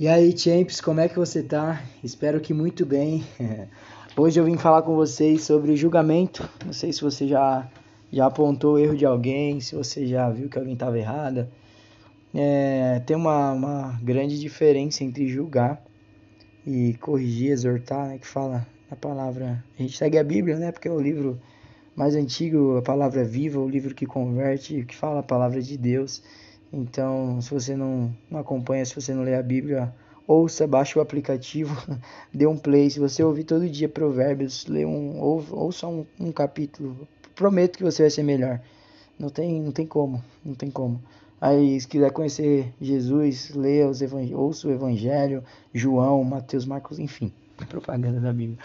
E aí, Champs, como é que você tá? Espero que muito bem. Hoje eu vim falar com vocês sobre julgamento. Não sei se você já, já apontou o erro de alguém, se você já viu que alguém estava errada. É, tem uma, uma grande diferença entre julgar e corrigir, exortar, né, que fala a palavra. A gente segue a Bíblia, né, porque é o livro mais antigo, a palavra viva, o livro que converte, que fala a palavra de Deus. Então, se você não, não acompanha, se você não lê a Bíblia, ouça, baixe o aplicativo, dê um play. Se você ouvir todo dia provérbios, lê um, ou, ouça um, um capítulo. Prometo que você vai ser melhor. Não tem, não tem como, não tem como. Aí, se quiser conhecer Jesus, leia os ouça o Evangelho, João, Mateus, Marcos, enfim, propaganda da Bíblia.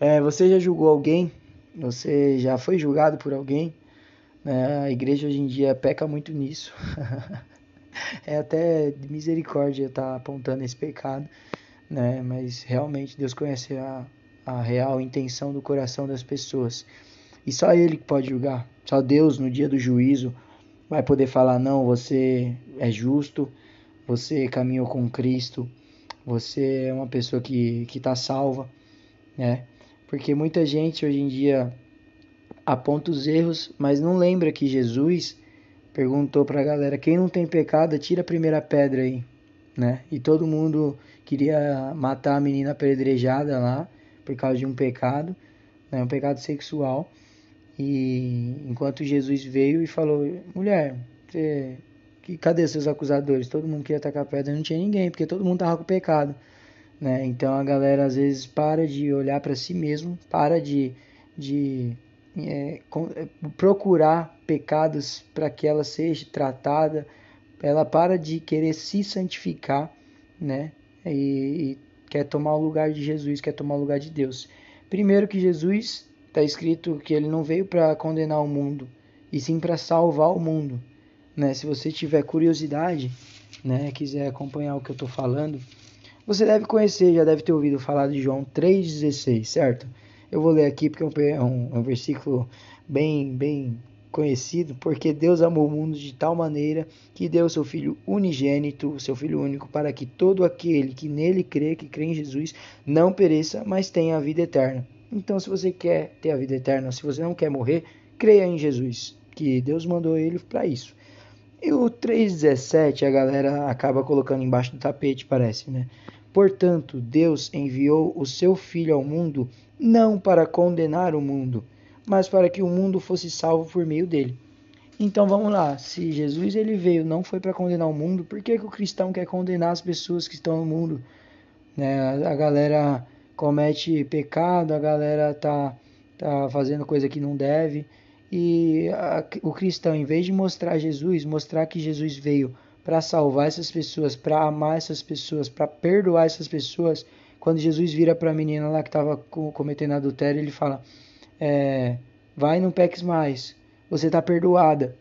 É, você já julgou alguém? Você já foi julgado por alguém? É, a igreja hoje em dia peca muito nisso. é até de misericórdia estar tá apontando esse pecado, né? Mas realmente Deus conhece a, a real intenção do coração das pessoas. E só Ele que pode julgar. Só Deus, no dia do juízo, vai poder falar: não, você é justo, você caminhou com Cristo, você é uma pessoa que está salva, né? Porque muita gente hoje em dia aponta os erros, mas não lembra que Jesus perguntou para a galera: quem não tem pecado, tira a primeira pedra aí, né? E todo mundo queria matar a menina apedrejada lá por causa de um pecado, né? um pecado sexual. E enquanto Jesus veio e falou: mulher, você, cadê seus acusadores? Todo mundo queria atacar pedra, não tinha ninguém, porque todo mundo tava com pecado. Né? Então a galera às vezes para de olhar para si mesmo, para de, de é, é, procurar pecados para que ela seja tratada, ela para de querer se santificar, né? E, e quer tomar o lugar de Jesus, quer tomar o lugar de Deus. Primeiro que Jesus está escrito que ele não veio para condenar o mundo, e sim para salvar o mundo, né? Se você tiver curiosidade, né, quiser acompanhar o que eu estou falando, você deve conhecer, já deve ter ouvido falar de João 3,16, certo? Eu vou ler aqui porque é um, um versículo bem, bem conhecido, porque Deus amou o mundo de tal maneira que deu seu Filho unigênito, seu Filho único, para que todo aquele que nele crê, que crê em Jesus, não pereça, mas tenha a vida eterna. Então, se você quer ter a vida eterna, se você não quer morrer, creia em Jesus, que Deus mandou ele para isso. E o 3,17 a galera acaba colocando embaixo do tapete, parece, né? Portanto, Deus enviou o seu Filho ao mundo não para condenar o mundo, mas para que o mundo fosse salvo por meio dele. Então vamos lá, se Jesus ele veio não foi para condenar o mundo, por que, que o cristão quer condenar as pessoas que estão no mundo? Né? A galera comete pecado, a galera tá, tá fazendo coisa que não deve. E a, o cristão, em vez de mostrar Jesus, mostrar que Jesus veio para salvar essas pessoas, para amar essas pessoas, para perdoar essas pessoas, quando Jesus vira para a menina lá que estava cometendo adultério, ele fala: é, Vai, não peques mais, você está perdoada.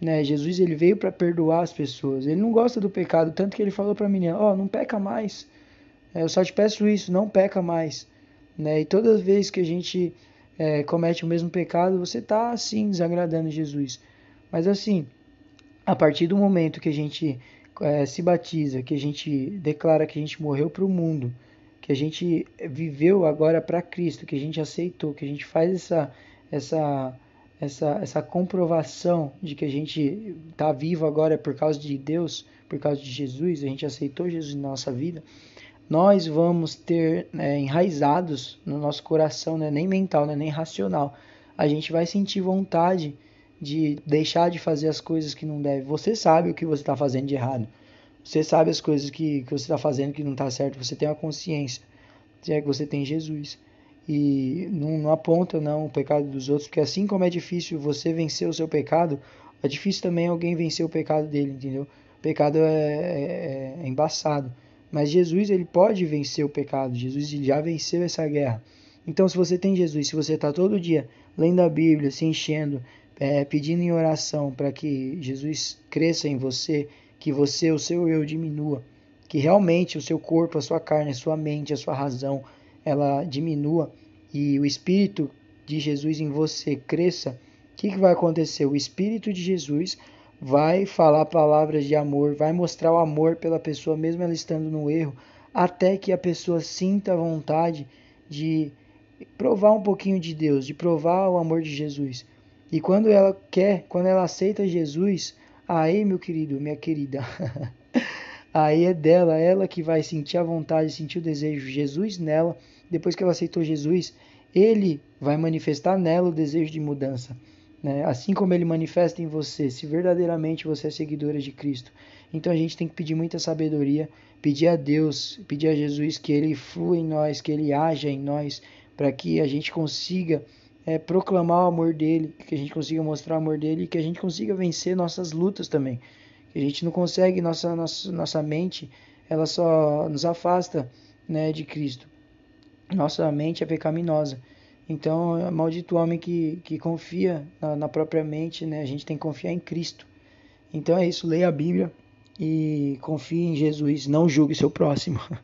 Né? Jesus ele veio para perdoar as pessoas. Ele não gosta do pecado, tanto que ele falou para a menina: Ó, oh, não peca mais. É, eu só te peço isso, não peca mais. Né? E todas as vezes que a gente é, comete o mesmo pecado, você está assim desagradando Jesus. Mas assim, a partir do momento que a gente é, se batiza, que a gente declara que a gente morreu para o mundo, que a gente viveu agora para Cristo, que a gente aceitou, que a gente faz essa essa essa essa comprovação de que a gente está vivo agora por causa de Deus, por causa de Jesus, a gente aceitou Jesus na nossa vida, nós vamos ter né, enraizados no nosso coração, né, nem mental, né, nem racional. A gente vai sentir vontade de deixar de fazer as coisas que não deve. Você sabe o que você está fazendo de errado. Você sabe as coisas que, que você está fazendo que não está certo, você tem a consciência, se é que você tem Jesus. E não, não aponta não o pecado dos outros, porque assim como é difícil você vencer o seu pecado, é difícil também alguém vencer o pecado dele, entendeu? O pecado é, é, é embaçado. Mas Jesus ele pode vencer o pecado, Jesus já venceu essa guerra. Então, se você tem Jesus, se você está todo dia lendo a Bíblia, se enchendo, é, pedindo em oração para que Jesus cresça em você que você, o seu eu diminua, que realmente o seu corpo, a sua carne, a sua mente, a sua razão, ela diminua e o espírito de Jesus em você cresça, o que, que vai acontecer? O espírito de Jesus vai falar palavras de amor, vai mostrar o amor pela pessoa, mesmo ela estando no erro, até que a pessoa sinta a vontade de provar um pouquinho de Deus, de provar o amor de Jesus. E quando ela quer, quando ela aceita Jesus, aí, meu querido, minha querida, aí é dela, ela que vai sentir a vontade, sentir o desejo, Jesus nela. Depois que ela aceitou Jesus, ele vai manifestar nela o desejo de mudança. Né? Assim como ele manifesta em você, se verdadeiramente você é seguidora de Cristo. Então a gente tem que pedir muita sabedoria, pedir a Deus, pedir a Jesus que ele flua em nós, que ele haja em nós, para que a gente consiga é, proclamar o amor dele, que a gente consiga mostrar o amor dele e que a gente consiga vencer nossas lutas também. Que a gente não consegue, nossa, nossa, nossa mente, ela só nos afasta né, de Cristo. Nossa mente é pecaminosa. Então, maldito homem que, que confia na, na, própria mente, né? A gente tem que confiar em Cristo. Então é isso, leia a Bíblia e confie em Jesus, não julgue seu próximo.